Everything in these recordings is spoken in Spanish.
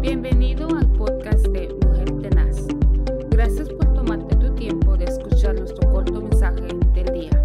Bienvenido al podcast de Mujer Tenaz. Gracias por tomarte tu tiempo de escuchar nuestro corto mensaje del día.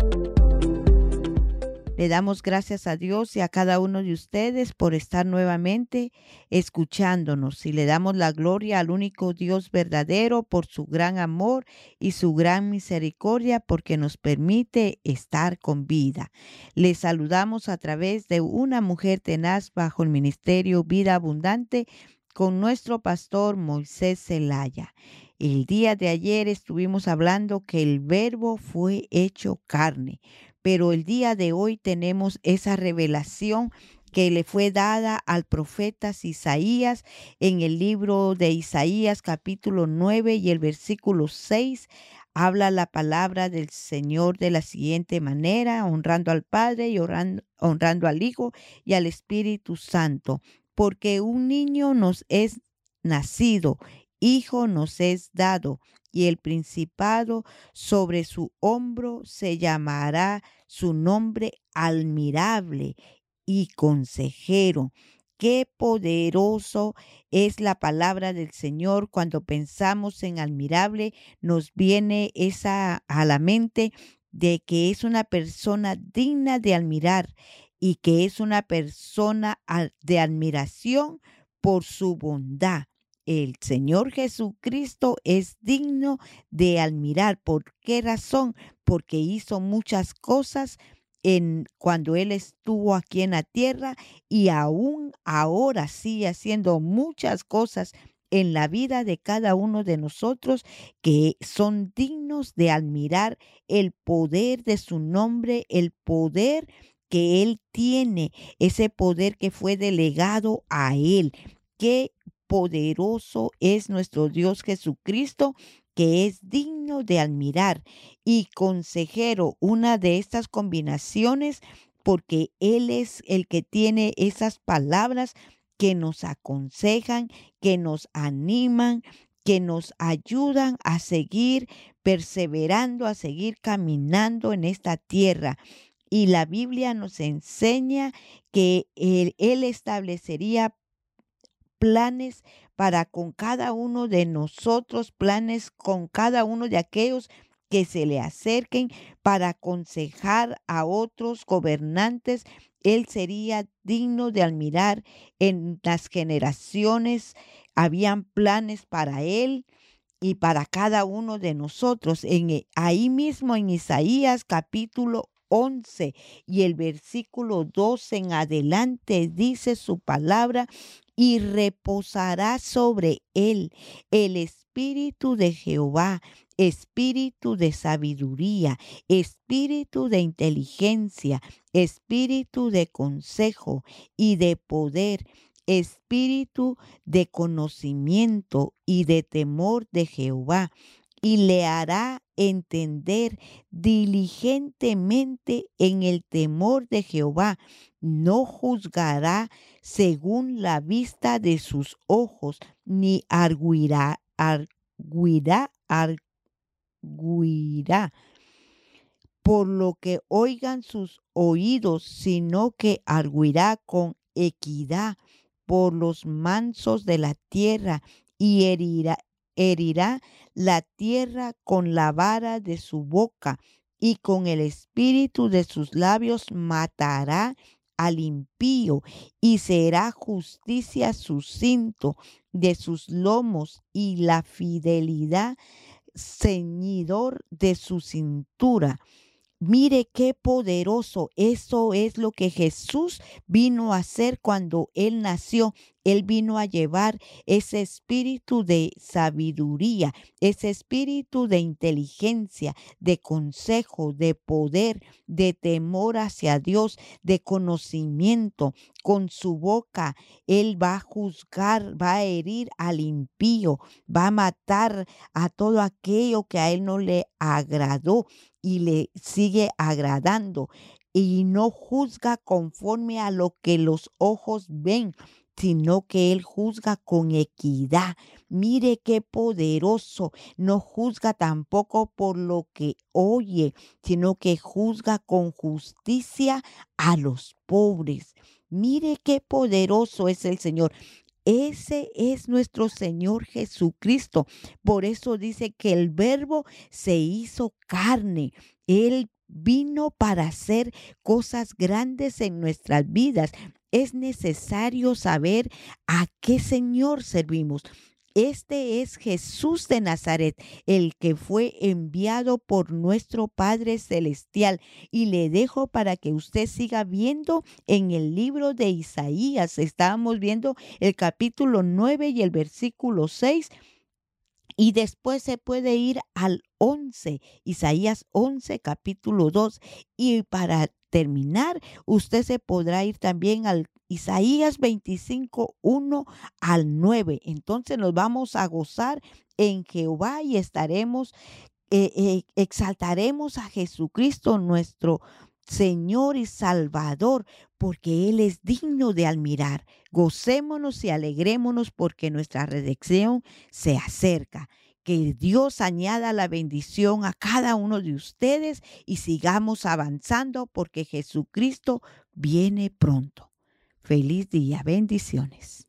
Le damos gracias a Dios y a cada uno de ustedes por estar nuevamente escuchándonos y le damos la gloria al único Dios verdadero por su gran amor y su gran misericordia porque nos permite estar con vida. Le saludamos a través de una mujer tenaz bajo el ministerio Vida Abundante con nuestro pastor Moisés Zelaya. El día de ayer estuvimos hablando que el verbo fue hecho carne, pero el día de hoy tenemos esa revelación que le fue dada al profeta Isaías en el libro de Isaías capítulo 9 y el versículo 6 habla la palabra del Señor de la siguiente manera, honrando al Padre y honrando, honrando, al Hijo y al Espíritu Santo porque un niño nos es nacido, hijo nos es dado, y el principado sobre su hombro se llamará su nombre admirable y consejero. Qué poderoso es la palabra del Señor cuando pensamos en admirable, nos viene esa a la mente de que es una persona digna de admirar y que es una persona de admiración por su bondad. El Señor Jesucristo es digno de admirar. ¿Por qué razón? Porque hizo muchas cosas en cuando él estuvo aquí en la tierra y aún ahora sigue haciendo muchas cosas en la vida de cada uno de nosotros que son dignos de admirar el poder de su nombre, el poder que Él tiene, ese poder que fue delegado a Él. Qué poderoso es nuestro Dios Jesucristo, que es digno de admirar. Y consejero, una de estas combinaciones, porque Él es el que tiene esas palabras que nos aconsejan, que nos animan, que nos ayudan a seguir perseverando, a seguir caminando en esta tierra. Y la Biblia nos enseña que él, establecería planes para con cada uno de nosotros, planes con cada uno de aquellos que se le acerquen para aconsejar a otros gobernantes. Él sería digno de admirar en las generaciones. Habían planes para él y para cada uno de nosotros. En, ahí mismo en Isaías capítulo 11 y el versículo 12 en adelante dice su palabra y reposará sobre él el espíritu de Jehová, espíritu de sabiduría, espíritu de inteligencia, espíritu de consejo y de poder, espíritu de conocimiento y de temor de Jehová y le hará entender diligentemente en el temor de Jehová. No juzgará según la vista de sus ojos, ni arguirá, arguirá, arguirá por lo que oigan sus oídos, sino que arguirá con equidad por los mansos de la tierra y herirá, herirá la tierra con la vara de su boca y con el espíritu de sus labios matará al impío y será justicia su cinto de sus lomos y la fidelidad ceñidor de su cintura. Mire qué poderoso. Eso es lo que Jesús vino a hacer cuando Él nació. Él vino a llevar ese espíritu de sabiduría, ese espíritu de inteligencia, de consejo, de poder, de temor hacia Dios, de conocimiento. Con su boca Él va a juzgar, va a herir al impío, va a matar a todo aquello que a Él no le agradó y le sigue agradando y no juzga conforme a lo que los ojos ven, sino que Él juzga con equidad. Mire qué poderoso. No juzga tampoco por lo que oye, sino que juzga con justicia a los pobres. Mire qué poderoso es el Señor. Ese es nuestro Señor Jesucristo. Por eso dice que el verbo se hizo carne. Él vino para hacer cosas grandes en nuestras vidas. Es necesario saber a qué Señor servimos. Este es Jesús de Nazaret, el que fue enviado por nuestro Padre Celestial. Y le dejo para que usted siga viendo en el libro de Isaías. Estábamos viendo el capítulo 9 y el versículo 6. Y después se puede ir al 11, Isaías 11, capítulo 2. Y para terminar, usted se podrá ir también al Isaías 25, 1 al 9. Entonces nos vamos a gozar en Jehová y estaremos, eh, eh, exaltaremos a Jesucristo nuestro Señor y Salvador, porque Él es digno de admirar. Gocémonos y alegrémonos porque nuestra redención se acerca. Que Dios añada la bendición a cada uno de ustedes y sigamos avanzando porque Jesucristo viene pronto. Feliz día, bendiciones.